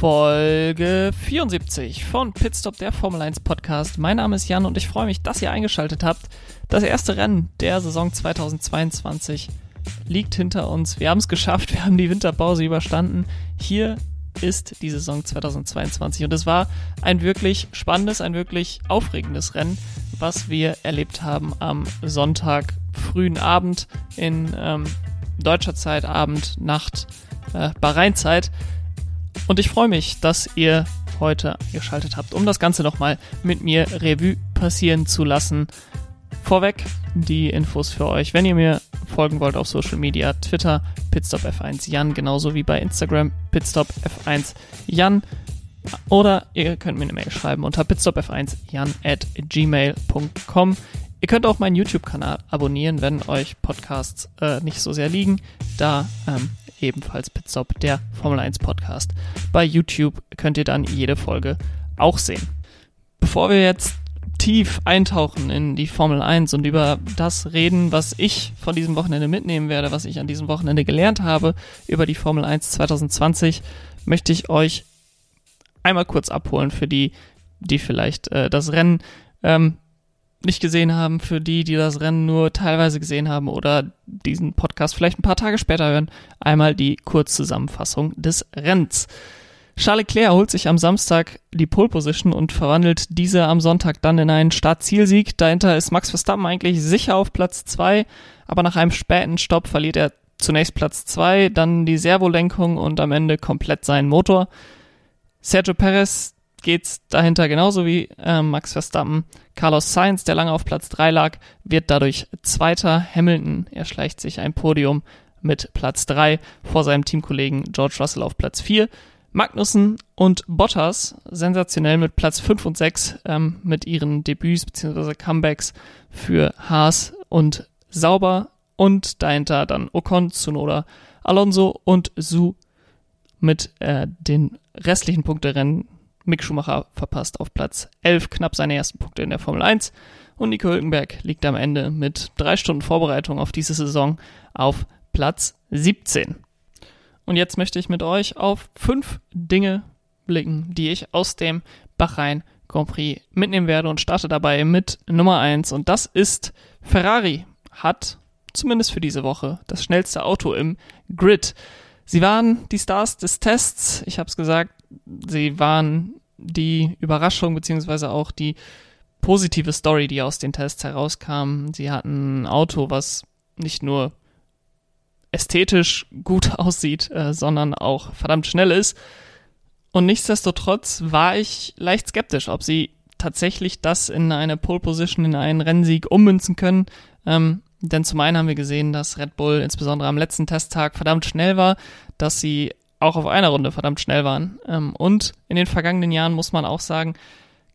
Folge 74 von Pitstop, der Formel 1 Podcast. Mein Name ist Jan und ich freue mich, dass ihr eingeschaltet habt. Das erste Rennen der Saison 2022 liegt hinter uns. Wir haben es geschafft, wir haben die Winterpause überstanden. Hier ist die Saison 2022 und es war ein wirklich spannendes, ein wirklich aufregendes Rennen, was wir erlebt haben am Sonntag frühen Abend in ähm, deutscher Zeit, Abend, Nacht, äh, Bahrain-Zeit. Und ich freue mich, dass ihr heute eingeschaltet habt, um das Ganze nochmal mit mir Revue passieren zu lassen. Vorweg die Infos für euch. Wenn ihr mir folgen wollt auf Social Media, Twitter pitstopf1 Jan, genauso wie bei Instagram pitstopf1 Jan. Oder ihr könnt mir eine Mail schreiben unter pitstopf1 jan at gmail.com. Ihr könnt auch meinen YouTube-Kanal abonnieren, wenn euch Podcasts äh, nicht so sehr liegen. Da ähm, ebenfalls Pitstop, der Formel 1 Podcast. Bei YouTube könnt ihr dann jede Folge auch sehen. Bevor wir jetzt tief eintauchen in die Formel 1 und über das reden, was ich von diesem Wochenende mitnehmen werde, was ich an diesem Wochenende gelernt habe über die Formel 1 2020, möchte ich euch einmal kurz abholen für die, die vielleicht äh, das Rennen ähm, nicht gesehen haben, für die, die das Rennen nur teilweise gesehen haben oder diesen Podcast vielleicht ein paar Tage später hören, einmal die Kurzzusammenfassung des Rennens. Charles Leclerc holt sich am Samstag die Pole Position und verwandelt diese am Sonntag dann in einen Start-Zielsieg. Dahinter ist Max Verstappen eigentlich sicher auf Platz zwei, aber nach einem späten Stopp verliert er zunächst Platz zwei, dann die Servolenkung und am Ende komplett seinen Motor. Sergio Perez geht's dahinter genauso wie äh, Max Verstappen. Carlos Sainz, der lange auf Platz 3 lag, wird dadurch Zweiter. Hamilton erschleicht sich ein Podium mit Platz 3 vor seinem Teamkollegen George Russell auf Platz 4. Magnussen und Bottas sensationell mit Platz 5 und 6 ähm, mit ihren Debüts bzw. Comebacks für Haas und Sauber und dahinter dann Ocon, Tsunoda, Alonso und Su mit äh, den restlichen Punkterennen Mick Schumacher verpasst auf Platz 11 knapp seine ersten Punkte in der Formel 1 und Nico Hülkenberg liegt am Ende mit drei Stunden Vorbereitung auf diese Saison auf Platz 17. Und jetzt möchte ich mit euch auf fünf Dinge blicken, die ich aus dem Bahrain Grand Prix mitnehmen werde und starte dabei mit Nummer 1 und das ist Ferrari hat zumindest für diese Woche das schnellste Auto im Grid. Sie waren die Stars des Tests. Ich habe es gesagt, sie waren die Überraschung beziehungsweise auch die positive Story, die aus den Tests herauskam. Sie hatten ein Auto, was nicht nur ästhetisch gut aussieht, äh, sondern auch verdammt schnell ist. Und nichtsdestotrotz war ich leicht skeptisch, ob sie tatsächlich das in eine Pole Position, in einen Rennsieg ummünzen können. Ähm, denn zum einen haben wir gesehen, dass Red Bull insbesondere am letzten Testtag verdammt schnell war, dass sie auch auf einer Runde verdammt schnell waren. Ähm, und in den vergangenen Jahren muss man auch sagen,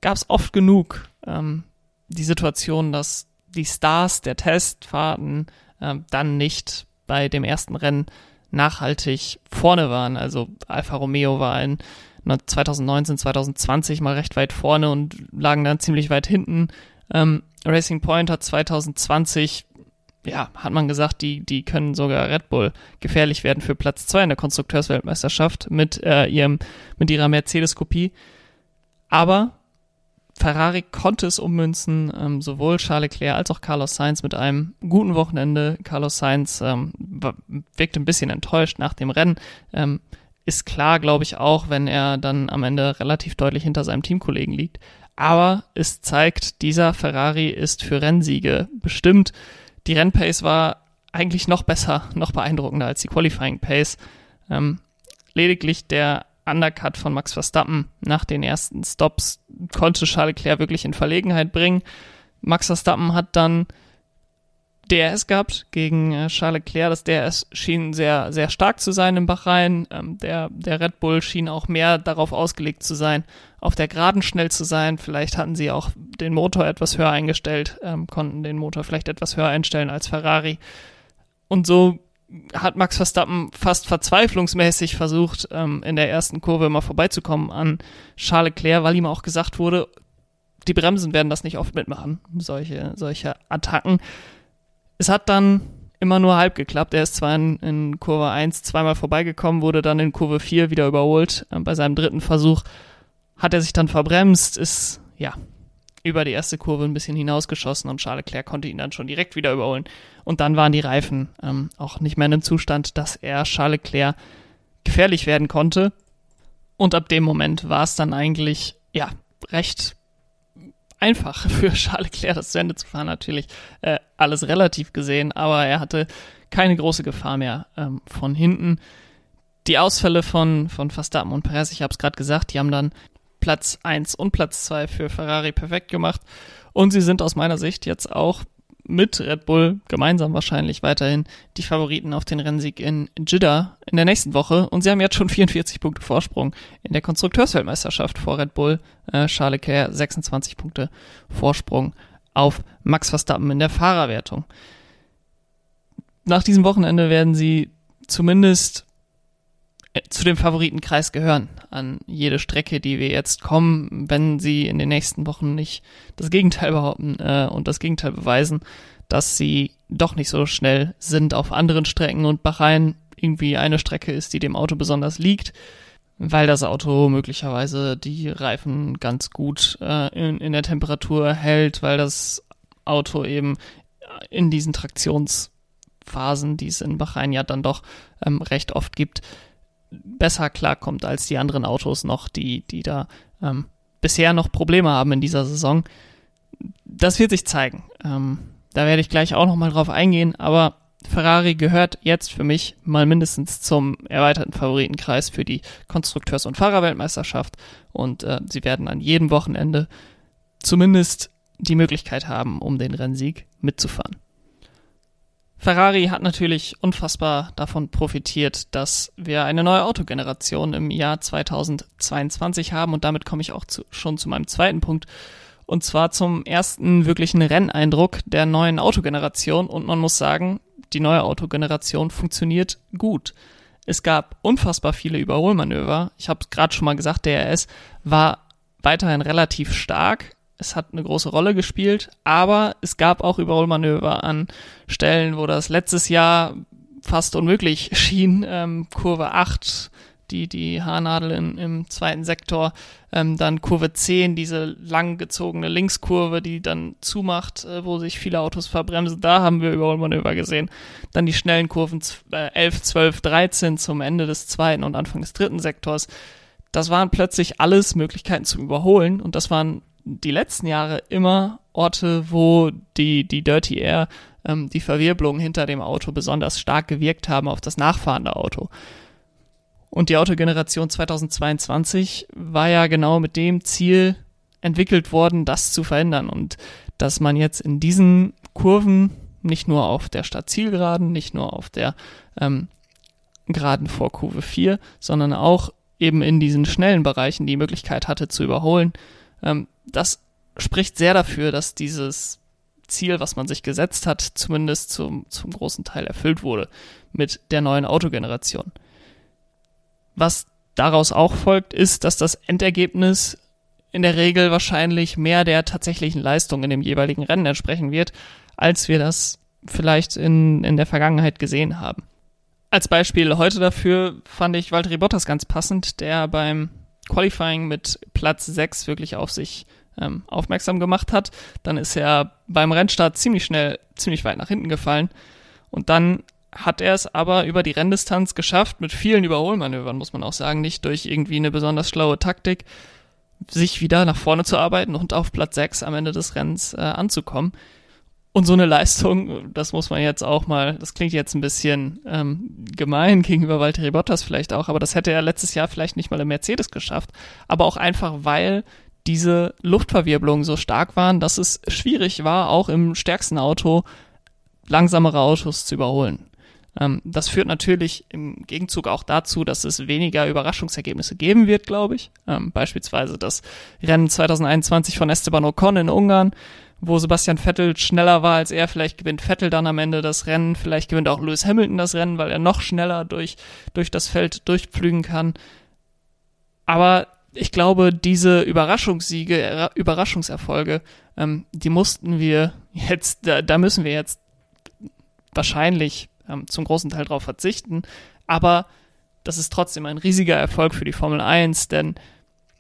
gab es oft genug ähm, die Situation, dass die Stars der Testfahrten ähm, dann nicht bei dem ersten Rennen nachhaltig vorne waren. Also Alfa Romeo war in 2019, 2020 mal recht weit vorne und lagen dann ziemlich weit hinten. Ähm, Racing Point hat 2020 ja, hat man gesagt, die, die können sogar Red Bull gefährlich werden für Platz zwei in der Konstrukteursweltmeisterschaft mit äh, ihrem, mit ihrer Mercedes-Kopie. Aber Ferrari konnte es ummünzen, ähm, sowohl Charles Leclerc als auch Carlos Sainz mit einem guten Wochenende. Carlos Sainz ähm, wirkte ein bisschen enttäuscht nach dem Rennen. Ähm, ist klar, glaube ich, auch, wenn er dann am Ende relativ deutlich hinter seinem Teamkollegen liegt. Aber es zeigt, dieser Ferrari ist für Rennsiege bestimmt. Die Rennpace war eigentlich noch besser, noch beeindruckender als die Qualifying Pace. Ähm, lediglich der Undercut von Max Verstappen nach den ersten Stops konnte Charles Leclerc wirklich in Verlegenheit bringen. Max Verstappen hat dann DRS gehabt gegen äh, Charles Leclerc. Das DRS schien sehr, sehr stark zu sein im Bahrain. Ähm, der, der Red Bull schien auch mehr darauf ausgelegt zu sein, auf der Geraden schnell zu sein. Vielleicht hatten sie auch den Motor etwas höher eingestellt, ähm, konnten den Motor vielleicht etwas höher einstellen als Ferrari. Und so hat Max Verstappen fast verzweiflungsmäßig versucht, ähm, in der ersten Kurve mal vorbeizukommen an Charles Leclerc, weil ihm auch gesagt wurde, die Bremsen werden das nicht oft mitmachen, solche, solche Attacken. Es hat dann immer nur halb geklappt. Er ist zwar in, in Kurve 1 zweimal vorbeigekommen, wurde dann in Kurve 4 wieder überholt. Ähm, bei seinem dritten Versuch hat er sich dann verbremst, ist ja über die erste Kurve ein bisschen hinausgeschossen und Charles Leclerc konnte ihn dann schon direkt wieder überholen. Und dann waren die Reifen ähm, auch nicht mehr in einem Zustand, dass er Charles Leclerc gefährlich werden konnte. Und ab dem Moment war es dann eigentlich, ja, recht einfach für Charles Leclerc das zu Ende zu fahren. Natürlich äh, alles relativ gesehen, aber er hatte keine große Gefahr mehr ähm, von hinten. Die Ausfälle von, von Verstappen und Perez, ich habe es gerade gesagt, die haben dann Platz 1 und Platz 2 für Ferrari perfekt gemacht. Und sie sind aus meiner Sicht jetzt auch mit Red Bull gemeinsam wahrscheinlich weiterhin die Favoriten auf den Rennsieg in Jeddah in der nächsten Woche. Und sie haben jetzt schon 44 Punkte Vorsprung in der Konstrukteursweltmeisterschaft vor Red Bull. Äh, Charles Leclerc 26 Punkte Vorsprung auf Max Verstappen in der Fahrerwertung. Nach diesem Wochenende werden sie zumindest äh, zu dem Favoritenkreis gehören an jede Strecke, die wir jetzt kommen, wenn sie in den nächsten Wochen nicht das Gegenteil behaupten äh, und das Gegenteil beweisen, dass sie doch nicht so schnell sind auf anderen Strecken und Bahrain irgendwie eine Strecke ist, die dem Auto besonders liegt, weil das Auto möglicherweise die Reifen ganz gut äh, in, in der Temperatur hält, weil das Auto eben in diesen Traktionsphasen, die es in Bahrain ja dann doch ähm, recht oft gibt, besser klarkommt als die anderen Autos noch, die, die da ähm, bisher noch Probleme haben in dieser Saison. Das wird sich zeigen. Ähm, da werde ich gleich auch nochmal drauf eingehen, aber Ferrari gehört jetzt für mich mal mindestens zum erweiterten Favoritenkreis für die Konstrukteurs- und Fahrerweltmeisterschaft. Und äh, sie werden an jedem Wochenende zumindest die Möglichkeit haben, um den Rennsieg mitzufahren. Ferrari hat natürlich unfassbar davon profitiert, dass wir eine neue Autogeneration im Jahr 2022 haben. Und damit komme ich auch zu, schon zu meinem zweiten Punkt. Und zwar zum ersten wirklichen Renneindruck der neuen Autogeneration. Und man muss sagen, die neue Autogeneration funktioniert gut. Es gab unfassbar viele Überholmanöver. Ich habe gerade schon mal gesagt, der RS war weiterhin relativ stark, es hat eine große Rolle gespielt, aber es gab auch Überholmanöver an Stellen, wo das letztes Jahr fast unmöglich schien. Ähm, Kurve 8, die, die Haarnadel in, im zweiten Sektor, ähm, dann Kurve 10, diese langgezogene Linkskurve, die dann zumacht, äh, wo sich viele Autos verbremsen. Da haben wir Überholmanöver gesehen. Dann die schnellen Kurven äh, 11, 12, 13 zum Ende des zweiten und Anfang des dritten Sektors. Das waren plötzlich alles Möglichkeiten zum Überholen und das waren die letzten Jahre immer Orte, wo die, die Dirty Air, ähm, die Verwirbelung hinter dem Auto besonders stark gewirkt haben auf das nachfahrende Auto. Und die Autogeneration 2022 war ja genau mit dem Ziel entwickelt worden, das zu verändern und dass man jetzt in diesen Kurven nicht nur auf der Stadtzielgeraden, nicht nur auf der ähm, Geraden vor Kurve 4, sondern auch eben in diesen schnellen Bereichen die Möglichkeit hatte zu überholen, ähm, das spricht sehr dafür, dass dieses Ziel, was man sich gesetzt hat, zumindest zum, zum großen Teil erfüllt wurde mit der neuen Autogeneration. Was daraus auch folgt, ist, dass das Endergebnis in der Regel wahrscheinlich mehr der tatsächlichen Leistung in dem jeweiligen Rennen entsprechen wird, als wir das vielleicht in, in der Vergangenheit gesehen haben. Als Beispiel heute dafür fand ich Valtteri Bottas ganz passend, der beim Qualifying mit Platz 6 wirklich auf sich ähm, aufmerksam gemacht hat. Dann ist er beim Rennstart ziemlich schnell, ziemlich weit nach hinten gefallen. Und dann hat er es aber über die Renndistanz geschafft, mit vielen Überholmanövern, muss man auch sagen, nicht durch irgendwie eine besonders schlaue Taktik, sich wieder nach vorne zu arbeiten und auf Platz 6 am Ende des Rennens äh, anzukommen. Und so eine Leistung, das muss man jetzt auch mal, das klingt jetzt ein bisschen ähm, gemein gegenüber Valtteri Bottas vielleicht auch, aber das hätte er letztes Jahr vielleicht nicht mal im Mercedes geschafft. Aber auch einfach, weil diese Luftverwirbelungen so stark waren, dass es schwierig war, auch im stärksten Auto langsamere Autos zu überholen. Ähm, das führt natürlich im Gegenzug auch dazu, dass es weniger Überraschungsergebnisse geben wird, glaube ich. Ähm, beispielsweise das Rennen 2021 von Esteban Ocon in Ungarn wo Sebastian Vettel schneller war als er. Vielleicht gewinnt Vettel dann am Ende das Rennen. Vielleicht gewinnt auch Lewis Hamilton das Rennen, weil er noch schneller durch, durch das Feld durchpflügen kann. Aber ich glaube, diese Überraschungssiege, Überraschungserfolge, ähm, die mussten wir jetzt, da müssen wir jetzt wahrscheinlich ähm, zum großen Teil darauf verzichten. Aber das ist trotzdem ein riesiger Erfolg für die Formel 1, denn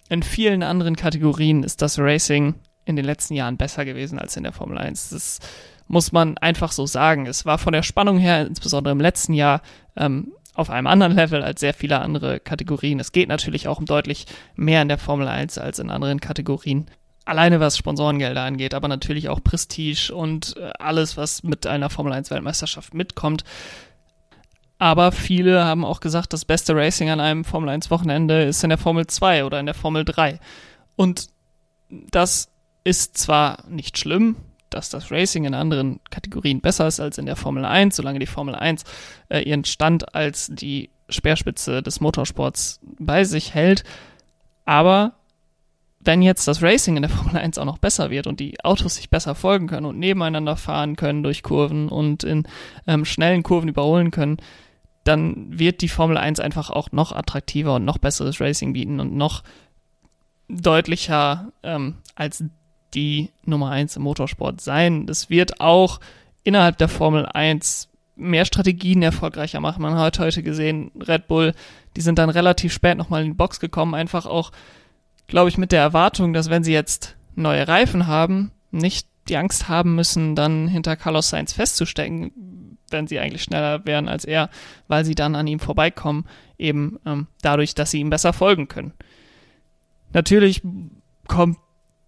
in vielen anderen Kategorien ist das Racing in den letzten Jahren besser gewesen als in der Formel 1. Das muss man einfach so sagen. Es war von der Spannung her, insbesondere im letzten Jahr, ähm, auf einem anderen Level als sehr viele andere Kategorien. Es geht natürlich auch um deutlich mehr in der Formel 1 als in anderen Kategorien. Alleine was Sponsorengelder angeht, aber natürlich auch Prestige und äh, alles, was mit einer Formel 1 Weltmeisterschaft mitkommt. Aber viele haben auch gesagt, das beste Racing an einem Formel 1 Wochenende ist in der Formel 2 oder in der Formel 3. Und das ist zwar nicht schlimm, dass das Racing in anderen Kategorien besser ist als in der Formel 1, solange die Formel 1 äh, ihren Stand als die Speerspitze des Motorsports bei sich hält. Aber wenn jetzt das Racing in der Formel 1 auch noch besser wird und die Autos sich besser folgen können und nebeneinander fahren können durch Kurven und in ähm, schnellen Kurven überholen können, dann wird die Formel 1 einfach auch noch attraktiver und noch besseres Racing bieten und noch deutlicher ähm, als die Nummer 1 im Motorsport sein. Das wird auch innerhalb der Formel 1 mehr Strategien erfolgreicher machen. Man hat heute gesehen, Red Bull, die sind dann relativ spät nochmal in die Box gekommen, einfach auch, glaube ich, mit der Erwartung, dass wenn sie jetzt neue Reifen haben, nicht die Angst haben müssen, dann hinter Carlos Sainz festzustecken, wenn sie eigentlich schneller wären als er, weil sie dann an ihm vorbeikommen, eben ähm, dadurch, dass sie ihm besser folgen können. Natürlich kommt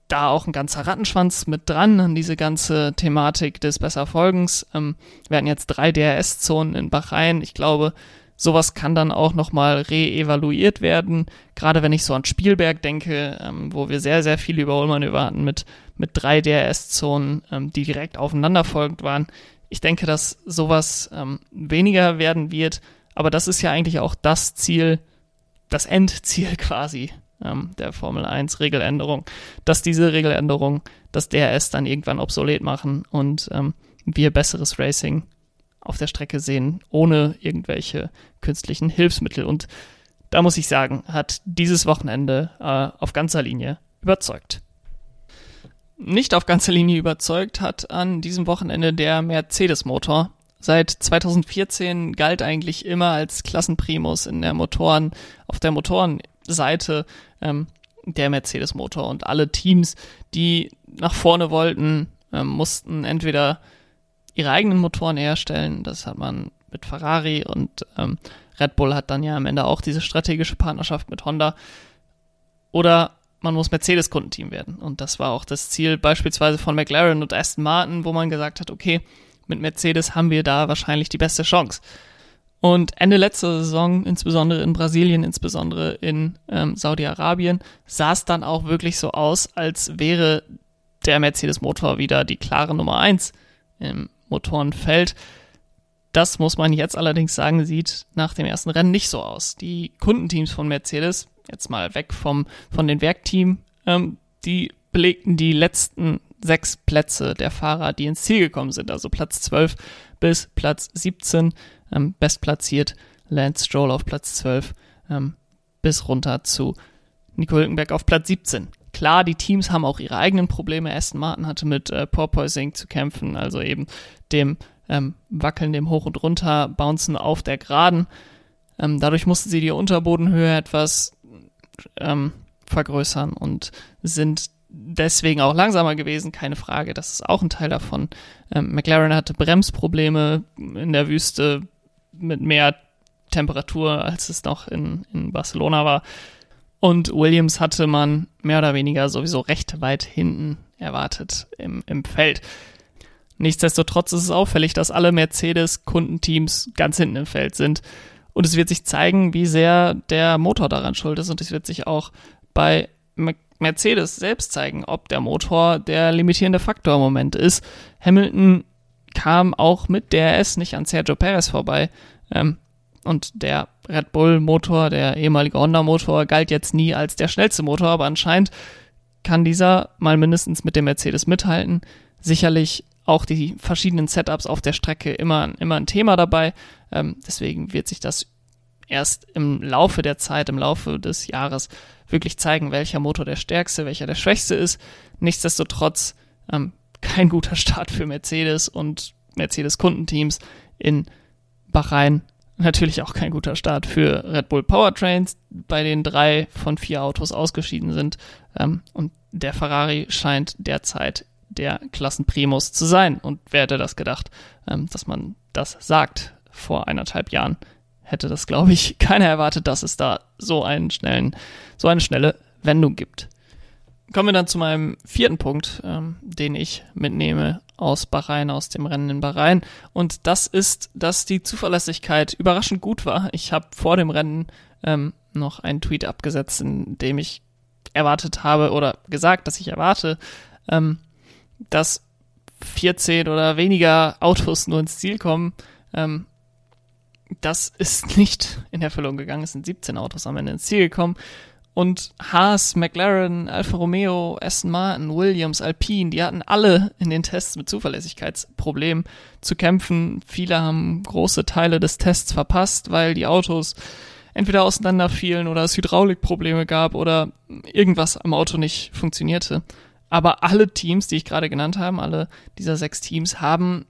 da auch ein ganzer Rattenschwanz mit dran an diese ganze Thematik des Besserfolgens. Ähm, wir hatten jetzt drei DRS-Zonen in Bahrain. Ich glaube, sowas kann dann auch nochmal re-evaluiert werden. Gerade wenn ich so an Spielberg denke, ähm, wo wir sehr, sehr viele Überholmanöver hatten mit, mit drei DRS-Zonen, ähm, die direkt aufeinanderfolgend waren. Ich denke, dass sowas ähm, weniger werden wird. Aber das ist ja eigentlich auch das Ziel, das Endziel quasi ähm, der Formel 1 Regeländerung, dass diese Regeländerung das DRS dann irgendwann obsolet machen und ähm, wir besseres Racing auf der Strecke sehen, ohne irgendwelche künstlichen Hilfsmittel. Und da muss ich sagen, hat dieses Wochenende äh, auf ganzer Linie überzeugt. Nicht auf ganzer Linie überzeugt hat an diesem Wochenende der Mercedes-Motor. Seit 2014 galt eigentlich immer als Klassenprimus in der Motoren, auf der Motorenseite ähm, der Mercedes-Motor. Und alle Teams, die nach vorne wollten, ähm, mussten entweder ihre eigenen Motoren herstellen. Das hat man mit Ferrari und ähm, Red Bull hat dann ja am Ende auch diese strategische Partnerschaft mit Honda. Oder man muss Mercedes-Kundenteam werden. Und das war auch das Ziel beispielsweise von McLaren und Aston Martin, wo man gesagt hat, okay, mit Mercedes haben wir da wahrscheinlich die beste Chance. Und Ende letzter Saison, insbesondere in Brasilien, insbesondere in ähm, Saudi-Arabien, sah es dann auch wirklich so aus, als wäre der Mercedes-Motor wieder die klare Nummer eins im Motorenfeld. Das muss man jetzt allerdings sagen, sieht nach dem ersten Rennen nicht so aus. Die Kundenteams von Mercedes, jetzt mal weg vom, von den Werkteam, ähm, die belegten die letzten sechs Plätze der Fahrer, die ins Ziel gekommen sind, also Platz 12 bis Platz 17 ähm, bestplatziert, Lance Stroll auf Platz 12 ähm, bis runter zu Nico Hülkenberg auf Platz 17. Klar, die Teams haben auch ihre eigenen Probleme. Aston Martin hatte mit äh, Porpoising zu kämpfen, also eben dem ähm, Wackeln, dem Hoch- und Runter, Bouncen auf der Geraden. Ähm, dadurch mussten sie die Unterbodenhöhe etwas ähm, vergrößern und sind deswegen auch langsamer gewesen, keine Frage. Das ist auch ein Teil davon. Ähm, McLaren hatte Bremsprobleme in der Wüste, mit mehr Temperatur, als es noch in, in Barcelona war. Und Williams hatte man mehr oder weniger sowieso recht weit hinten erwartet im, im Feld. Nichtsdestotrotz ist es auffällig, dass alle Mercedes-Kundenteams ganz hinten im Feld sind. Und es wird sich zeigen, wie sehr der Motor daran schuld ist. Und es wird sich auch bei Mercedes selbst zeigen, ob der Motor der limitierende Faktor im Moment ist. Hamilton kam auch mit DRS nicht an Sergio Perez vorbei. Ähm, und der Red Bull Motor, der ehemalige Honda Motor, galt jetzt nie als der schnellste Motor, aber anscheinend kann dieser mal mindestens mit dem Mercedes mithalten. Sicherlich auch die verschiedenen Setups auf der Strecke immer, immer ein Thema dabei. Ähm, deswegen wird sich das erst im Laufe der Zeit, im Laufe des Jahres wirklich zeigen, welcher Motor der stärkste, welcher der schwächste ist. Nichtsdestotrotz ähm, kein guter Start für Mercedes und Mercedes-Kundenteams in Bahrain. Natürlich auch kein guter Start für Red Bull Powertrains, bei denen drei von vier Autos ausgeschieden sind. Ähm, und der Ferrari scheint derzeit der Klassenprimus zu sein. Und wer hätte das gedacht, ähm, dass man das sagt vor eineinhalb Jahren? Hätte das, glaube ich, keiner erwartet, dass es da so einen schnellen, so eine schnelle Wendung gibt. Kommen wir dann zu meinem vierten Punkt, ähm, den ich mitnehme aus Bahrain, aus dem Rennen in Bahrain. Und das ist, dass die Zuverlässigkeit überraschend gut war. Ich habe vor dem Rennen ähm, noch einen Tweet abgesetzt, in dem ich erwartet habe oder gesagt, dass ich erwarte, ähm, dass 14 oder weniger Autos nur ins Ziel kommen. Ähm, das ist nicht in Erfüllung gegangen. Es sind 17 Autos am Ende ins Ziel gekommen. Und Haas, McLaren, Alfa Romeo, Aston Martin, Williams, Alpine, die hatten alle in den Tests mit Zuverlässigkeitsproblemen zu kämpfen. Viele haben große Teile des Tests verpasst, weil die Autos entweder auseinanderfielen oder es Hydraulikprobleme gab oder irgendwas am Auto nicht funktionierte. Aber alle Teams, die ich gerade genannt habe, alle dieser sechs Teams, haben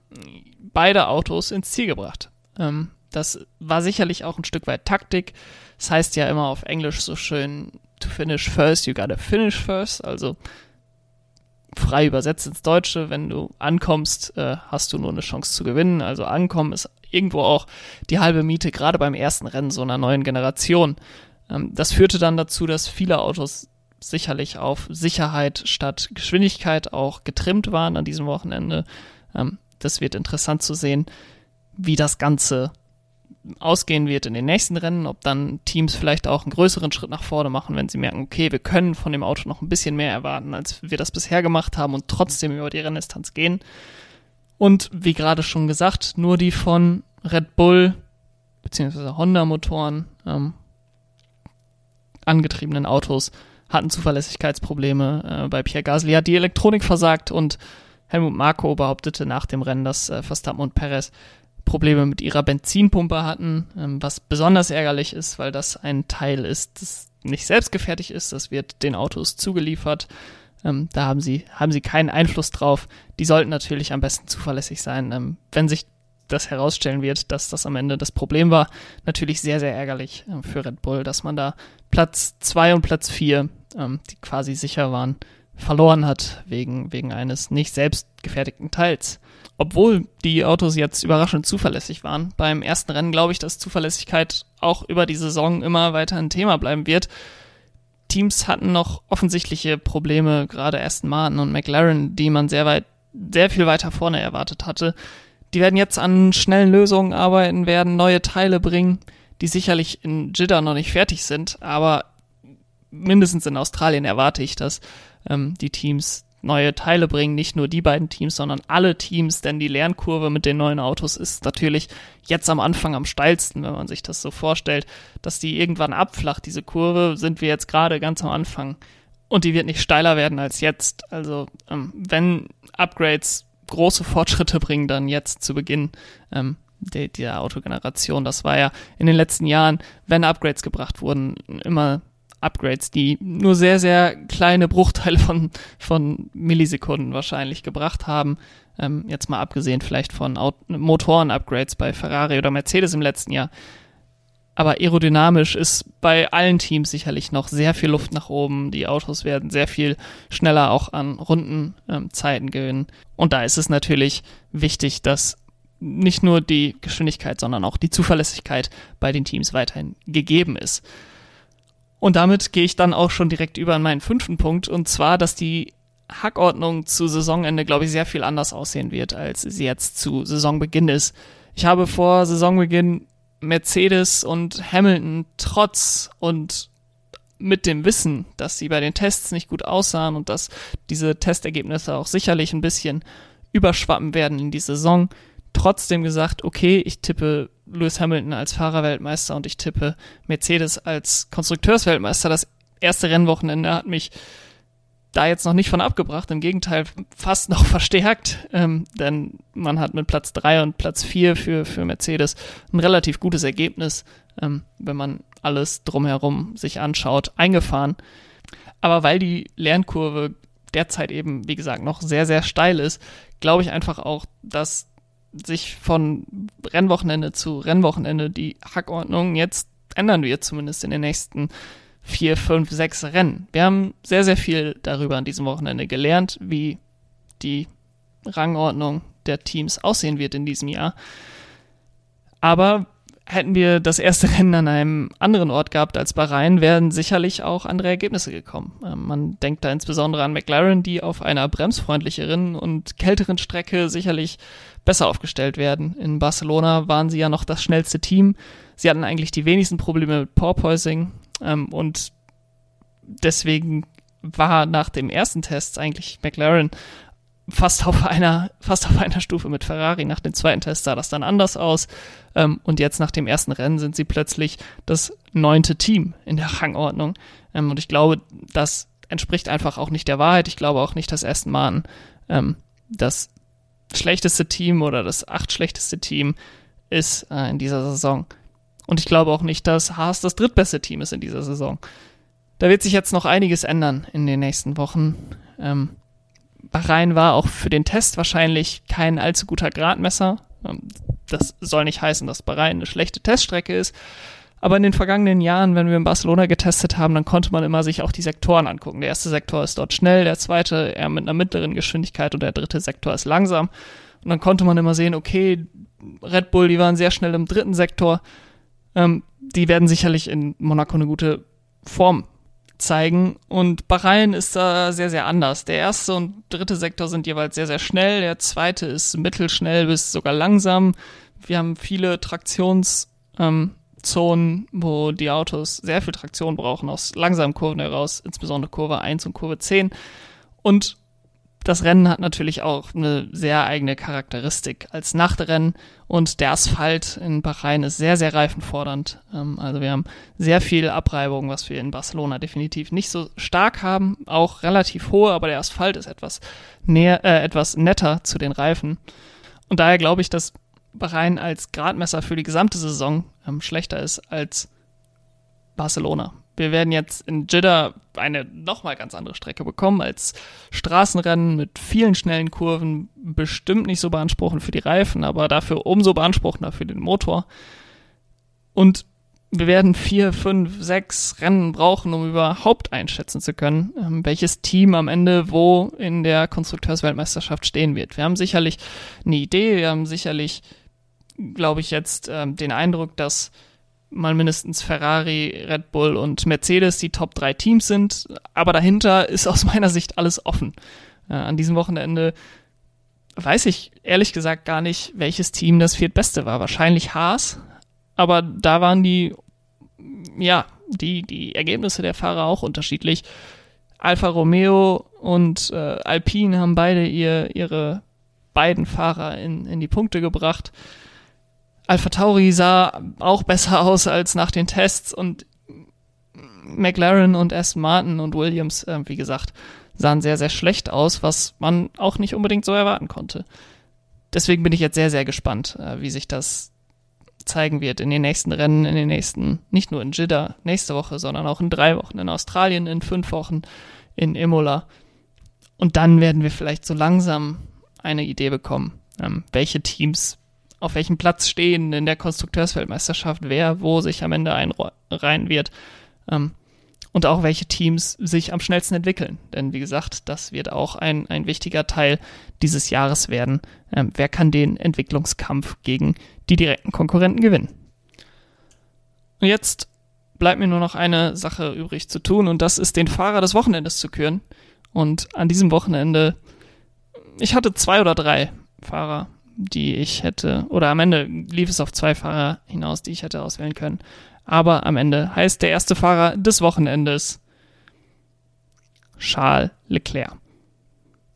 beide Autos ins Ziel gebracht. Ähm, das war sicherlich auch ein Stück weit Taktik. Das heißt ja immer auf Englisch so schön, to finish first, you gotta finish first. Also frei übersetzt ins Deutsche, wenn du ankommst, äh, hast du nur eine Chance zu gewinnen. Also ankommen ist irgendwo auch die halbe Miete, gerade beim ersten Rennen so einer neuen Generation. Ähm, das führte dann dazu, dass viele Autos sicherlich auf Sicherheit statt Geschwindigkeit auch getrimmt waren an diesem Wochenende. Ähm, das wird interessant zu sehen, wie das Ganze ausgehen wird in den nächsten Rennen, ob dann Teams vielleicht auch einen größeren Schritt nach vorne machen, wenn sie merken, okay, wir können von dem Auto noch ein bisschen mehr erwarten, als wir das bisher gemacht haben und trotzdem über die Renndistanz gehen. Und wie gerade schon gesagt, nur die von Red Bull bzw. Honda-Motoren ähm, angetriebenen Autos hatten Zuverlässigkeitsprobleme. Äh, bei Pierre Gasly hat die Elektronik versagt und Helmut Marko behauptete nach dem Rennen, dass äh, Verstappen und Perez Probleme mit ihrer Benzinpumpe hatten, ähm, was besonders ärgerlich ist, weil das ein Teil ist, das nicht selbstgefertigt ist, das wird den Autos zugeliefert. Ähm, da haben sie, haben sie keinen Einfluss drauf. Die sollten natürlich am besten zuverlässig sein. Ähm, wenn sich das herausstellen wird, dass das am Ende das Problem war, natürlich sehr, sehr ärgerlich für Red Bull, dass man da Platz zwei und Platz vier, ähm, die quasi sicher waren, verloren hat wegen, wegen eines nicht selbstgefertigten Teils obwohl die Autos jetzt überraschend zuverlässig waren. Beim ersten Rennen glaube ich, dass Zuverlässigkeit auch über die Saison immer weiter ein Thema bleiben wird. Teams hatten noch offensichtliche Probleme, gerade Aston Martin und McLaren, die man sehr weit, sehr viel weiter vorne erwartet hatte. Die werden jetzt an schnellen Lösungen arbeiten, werden neue Teile bringen, die sicherlich in Jeddah noch nicht fertig sind, aber mindestens in Australien erwarte ich, dass ähm, die Teams neue Teile bringen, nicht nur die beiden Teams, sondern alle Teams, denn die Lernkurve mit den neuen Autos ist natürlich jetzt am Anfang am steilsten, wenn man sich das so vorstellt, dass die irgendwann abflacht, diese Kurve, sind wir jetzt gerade ganz am Anfang und die wird nicht steiler werden als jetzt. Also ähm, wenn Upgrades große Fortschritte bringen, dann jetzt zu Beginn ähm, der, der Autogeneration. Das war ja in den letzten Jahren, wenn Upgrades gebracht wurden, immer Upgrades, die nur sehr, sehr kleine Bruchteile von, von Millisekunden wahrscheinlich gebracht haben. Ähm, jetzt mal abgesehen vielleicht von Motoren-Upgrades bei Ferrari oder Mercedes im letzten Jahr. Aber aerodynamisch ist bei allen Teams sicherlich noch sehr viel Luft nach oben. Die Autos werden sehr viel schneller auch an Rundenzeiten ähm, gewinnen. Und da ist es natürlich wichtig, dass nicht nur die Geschwindigkeit, sondern auch die Zuverlässigkeit bei den Teams weiterhin gegeben ist. Und damit gehe ich dann auch schon direkt über an meinen fünften Punkt, und zwar, dass die Hackordnung zu Saisonende, glaube ich, sehr viel anders aussehen wird, als sie jetzt zu Saisonbeginn ist. Ich habe vor Saisonbeginn Mercedes und Hamilton trotz und mit dem Wissen, dass sie bei den Tests nicht gut aussahen und dass diese Testergebnisse auch sicherlich ein bisschen überschwappen werden in die Saison, trotzdem gesagt, okay, ich tippe Lewis Hamilton als Fahrerweltmeister und ich tippe Mercedes als Konstrukteursweltmeister. Das erste Rennwochenende hat mich da jetzt noch nicht von abgebracht, im Gegenteil fast noch verstärkt, ähm, denn man hat mit Platz 3 und Platz 4 für, für Mercedes ein relativ gutes Ergebnis, ähm, wenn man alles drumherum sich anschaut, eingefahren. Aber weil die Lernkurve derzeit eben, wie gesagt, noch sehr, sehr steil ist, glaube ich einfach auch, dass sich von Rennwochenende zu Rennwochenende die Hackordnung jetzt ändern wird, zumindest in den nächsten vier, fünf, sechs Rennen. Wir haben sehr, sehr viel darüber an diesem Wochenende gelernt, wie die Rangordnung der Teams aussehen wird in diesem Jahr. Aber hätten wir das erste Rennen an einem anderen Ort gehabt als Bahrain, wären sicherlich auch andere Ergebnisse gekommen. Ähm, man denkt da insbesondere an McLaren, die auf einer bremsfreundlicheren und kälteren Strecke sicherlich besser aufgestellt werden. In Barcelona waren sie ja noch das schnellste Team. Sie hatten eigentlich die wenigsten Probleme mit Porpoising ähm, und deswegen war nach dem ersten Test eigentlich McLaren fast auf einer, fast auf einer Stufe mit Ferrari. Nach dem zweiten Test sah das dann anders aus. Ähm, und jetzt nach dem ersten Rennen sind sie plötzlich das neunte Team in der Rangordnung. Ähm, und ich glaube, das entspricht einfach auch nicht der Wahrheit. Ich glaube auch nicht, dass Aston Martin ähm, das schlechteste Team oder das acht schlechteste Team ist äh, in dieser Saison. Und ich glaube auch nicht, dass Haas das drittbeste Team ist in dieser Saison. Da wird sich jetzt noch einiges ändern in den nächsten Wochen. Ähm, Bahrain war auch für den Test wahrscheinlich kein allzu guter Gradmesser. Ähm, das soll nicht heißen, dass Bahrain eine schlechte Teststrecke ist. Aber in den vergangenen Jahren, wenn wir in Barcelona getestet haben, dann konnte man immer sich auch die Sektoren angucken. Der erste Sektor ist dort schnell, der zweite eher mit einer mittleren Geschwindigkeit und der dritte Sektor ist langsam. Und dann konnte man immer sehen, okay, Red Bull, die waren sehr schnell im dritten Sektor. Ähm, die werden sicherlich in Monaco eine gute Form zeigen. Und Bahrain ist da sehr, sehr anders. Der erste und dritte Sektor sind jeweils sehr, sehr schnell. Der zweite ist mittelschnell bis sogar langsam. Wir haben viele Traktionszonen, ähm, wo die Autos sehr viel Traktion brauchen aus langsamen Kurven heraus, insbesondere Kurve 1 und Kurve 10. Und das Rennen hat natürlich auch eine sehr eigene Charakteristik als Nachtrennen und der Asphalt in Bahrain ist sehr, sehr reifenfordernd. Ähm, also wir haben sehr viel Abreibung, was wir in Barcelona definitiv nicht so stark haben, auch relativ hohe, aber der Asphalt ist etwas näher, äh, etwas netter zu den Reifen. Und daher glaube ich, dass Bahrain als Gradmesser für die gesamte Saison ähm, schlechter ist als Barcelona. Wir werden jetzt in Jeddah eine nochmal ganz andere Strecke bekommen als Straßenrennen mit vielen schnellen Kurven, bestimmt nicht so beanspruchend für die Reifen, aber dafür umso beanspruchender für den Motor. Und wir werden vier, fünf, sechs Rennen brauchen, um überhaupt einschätzen zu können, ähm, welches Team am Ende wo in der Konstrukteursweltmeisterschaft stehen wird. Wir haben sicherlich eine Idee, wir haben sicherlich, glaube ich, jetzt ähm, den Eindruck, dass mal mindestens Ferrari, Red Bull und Mercedes die Top 3 Teams sind. Aber dahinter ist aus meiner Sicht alles offen. Äh, an diesem Wochenende weiß ich ehrlich gesagt gar nicht, welches Team das viertbeste war. Wahrscheinlich Haas. Aber da waren die, ja, die, die Ergebnisse der Fahrer auch unterschiedlich. Alfa Romeo und äh, Alpine haben beide ihr, ihre beiden Fahrer in, in die Punkte gebracht. Alpha Tauri sah auch besser aus als nach den Tests und McLaren und Aston Martin und Williams, äh, wie gesagt, sahen sehr, sehr schlecht aus, was man auch nicht unbedingt so erwarten konnte. Deswegen bin ich jetzt sehr, sehr gespannt, äh, wie sich das zeigen wird in den nächsten Rennen, in den nächsten, nicht nur in Jeddah nächste Woche, sondern auch in drei Wochen, in Australien in fünf Wochen, in Imola. Und dann werden wir vielleicht so langsam eine Idee bekommen, ähm, welche Teams auf welchem Platz stehen in der Konstrukteursweltmeisterschaft, wer wo sich am Ende einreihen wird. Ähm, und auch welche Teams sich am schnellsten entwickeln. Denn wie gesagt, das wird auch ein, ein wichtiger Teil dieses Jahres werden. Ähm, wer kann den Entwicklungskampf gegen die direkten Konkurrenten gewinnen? Und jetzt bleibt mir nur noch eine Sache übrig zu tun und das ist den Fahrer des Wochenendes zu küren. Und an diesem Wochenende, ich hatte zwei oder drei Fahrer die ich hätte, oder am Ende lief es auf zwei Fahrer hinaus, die ich hätte auswählen können. Aber am Ende heißt der erste Fahrer des Wochenendes Charles Leclerc.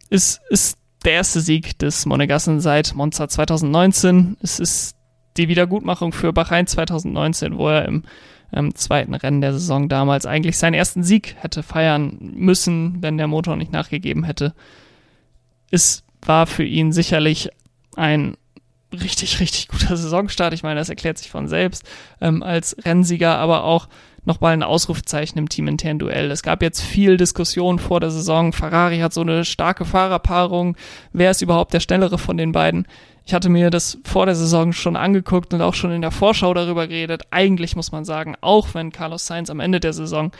Es ist der erste Sieg des Monegassen seit Monza 2019. Es ist die Wiedergutmachung für Bahrain 2019, wo er im ähm, zweiten Rennen der Saison damals eigentlich seinen ersten Sieg hätte feiern müssen, wenn der Motor nicht nachgegeben hätte. Es war für ihn sicherlich ein richtig, richtig guter Saisonstart. Ich meine, das erklärt sich von selbst ähm, als Rennsieger, aber auch nochmal ein Ausrufezeichen im teaminternen Duell. Es gab jetzt viel Diskussion vor der Saison. Ferrari hat so eine starke Fahrerpaarung. Wer ist überhaupt der schnellere von den beiden? Ich hatte mir das vor der Saison schon angeguckt und auch schon in der Vorschau darüber geredet. Eigentlich muss man sagen, auch wenn Carlos Sainz am Ende der Saison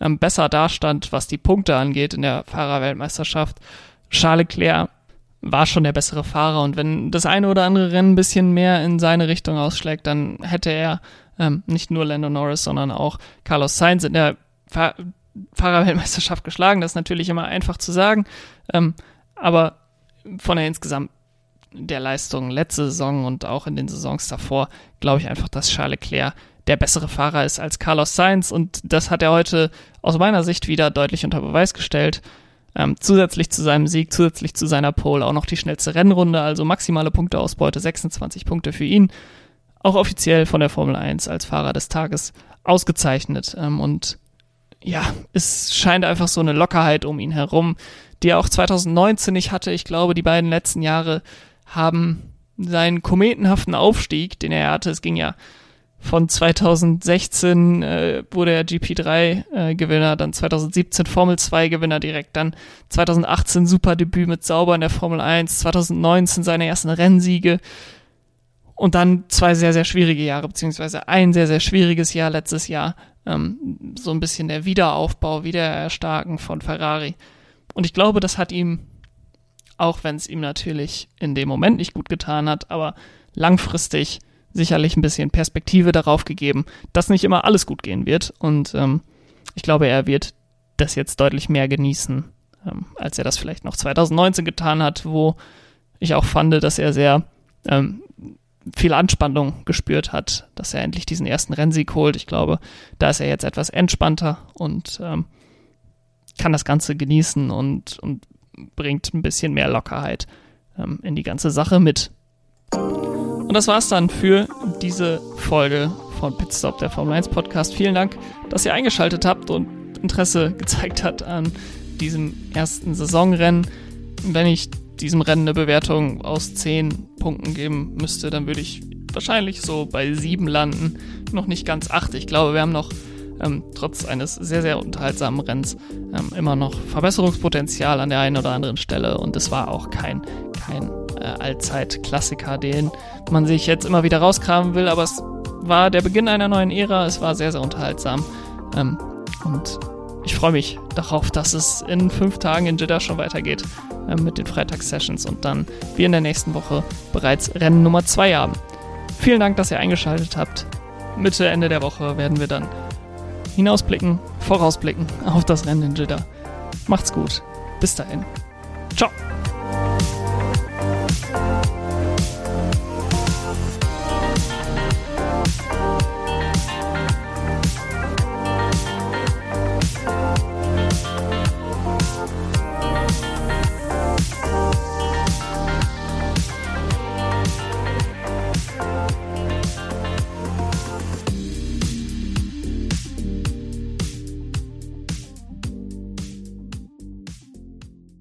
ähm, besser dastand, was die Punkte angeht in der Fahrerweltmeisterschaft, Charles Leclerc war schon der bessere Fahrer und wenn das eine oder andere Rennen ein bisschen mehr in seine Richtung ausschlägt, dann hätte er ähm, nicht nur Lando Norris, sondern auch Carlos Sainz in der Fahr Fahrerweltmeisterschaft geschlagen. Das ist natürlich immer einfach zu sagen, ähm, aber von der insgesamt der Leistung letzte Saison und auch in den Saisons davor glaube ich einfach, dass Charles Leclerc der bessere Fahrer ist als Carlos Sainz und das hat er heute aus meiner Sicht wieder deutlich unter Beweis gestellt. Ähm, zusätzlich zu seinem Sieg, zusätzlich zu seiner Pole auch noch die schnellste Rennrunde, also maximale Punkteausbeute, 26 Punkte für ihn. Auch offiziell von der Formel 1 als Fahrer des Tages ausgezeichnet. Ähm, und ja, es scheint einfach so eine Lockerheit um ihn herum, die er auch 2019 nicht hatte. Ich glaube, die beiden letzten Jahre haben seinen kometenhaften Aufstieg, den er hatte, es ging ja von 2016 äh, wurde er GP3-Gewinner, äh, dann 2017 Formel 2-Gewinner direkt, dann 2018 super Debüt mit Sauber in der Formel 1, 2019 seine ersten Rennsiege und dann zwei sehr, sehr schwierige Jahre, beziehungsweise ein sehr, sehr schwieriges Jahr letztes Jahr. Ähm, so ein bisschen der Wiederaufbau, Wiedererstarken von Ferrari. Und ich glaube, das hat ihm, auch wenn es ihm natürlich in dem Moment nicht gut getan hat, aber langfristig sicherlich ein bisschen Perspektive darauf gegeben, dass nicht immer alles gut gehen wird. Und ähm, ich glaube, er wird das jetzt deutlich mehr genießen, ähm, als er das vielleicht noch 2019 getan hat, wo ich auch fand, dass er sehr ähm, viel Anspannung gespürt hat, dass er endlich diesen ersten Rennsieg holt. Ich glaube, da ist er jetzt etwas entspannter und ähm, kann das Ganze genießen und, und bringt ein bisschen mehr Lockerheit ähm, in die ganze Sache mit. Und das war's dann für diese Folge von Pitstop, der Formel 1 Podcast. Vielen Dank, dass ihr eingeschaltet habt und Interesse gezeigt habt an diesem ersten Saisonrennen. Wenn ich diesem Rennen eine Bewertung aus 10 Punkten geben müsste, dann würde ich wahrscheinlich so bei 7 landen. Noch nicht ganz 8. Ich glaube, wir haben noch ähm, trotz eines sehr, sehr unterhaltsamen Rennens ähm, immer noch Verbesserungspotenzial an der einen oder anderen Stelle. Und es war auch kein, kein äh, Allzeit-Klassiker, den man sich jetzt immer wieder rauskramen will, aber es war der Beginn einer neuen Ära, es war sehr, sehr unterhaltsam. Ähm, und ich freue mich darauf, dass es in fünf Tagen in Jeddah schon weitergeht äh, mit den Freitagssessions und dann wir in der nächsten Woche bereits Rennen Nummer 2 haben. Vielen Dank, dass ihr eingeschaltet habt. Mitte, Ende der Woche werden wir dann hinausblicken, vorausblicken auf das Rennen in Jeddah. Macht's gut. Bis dahin. Ciao.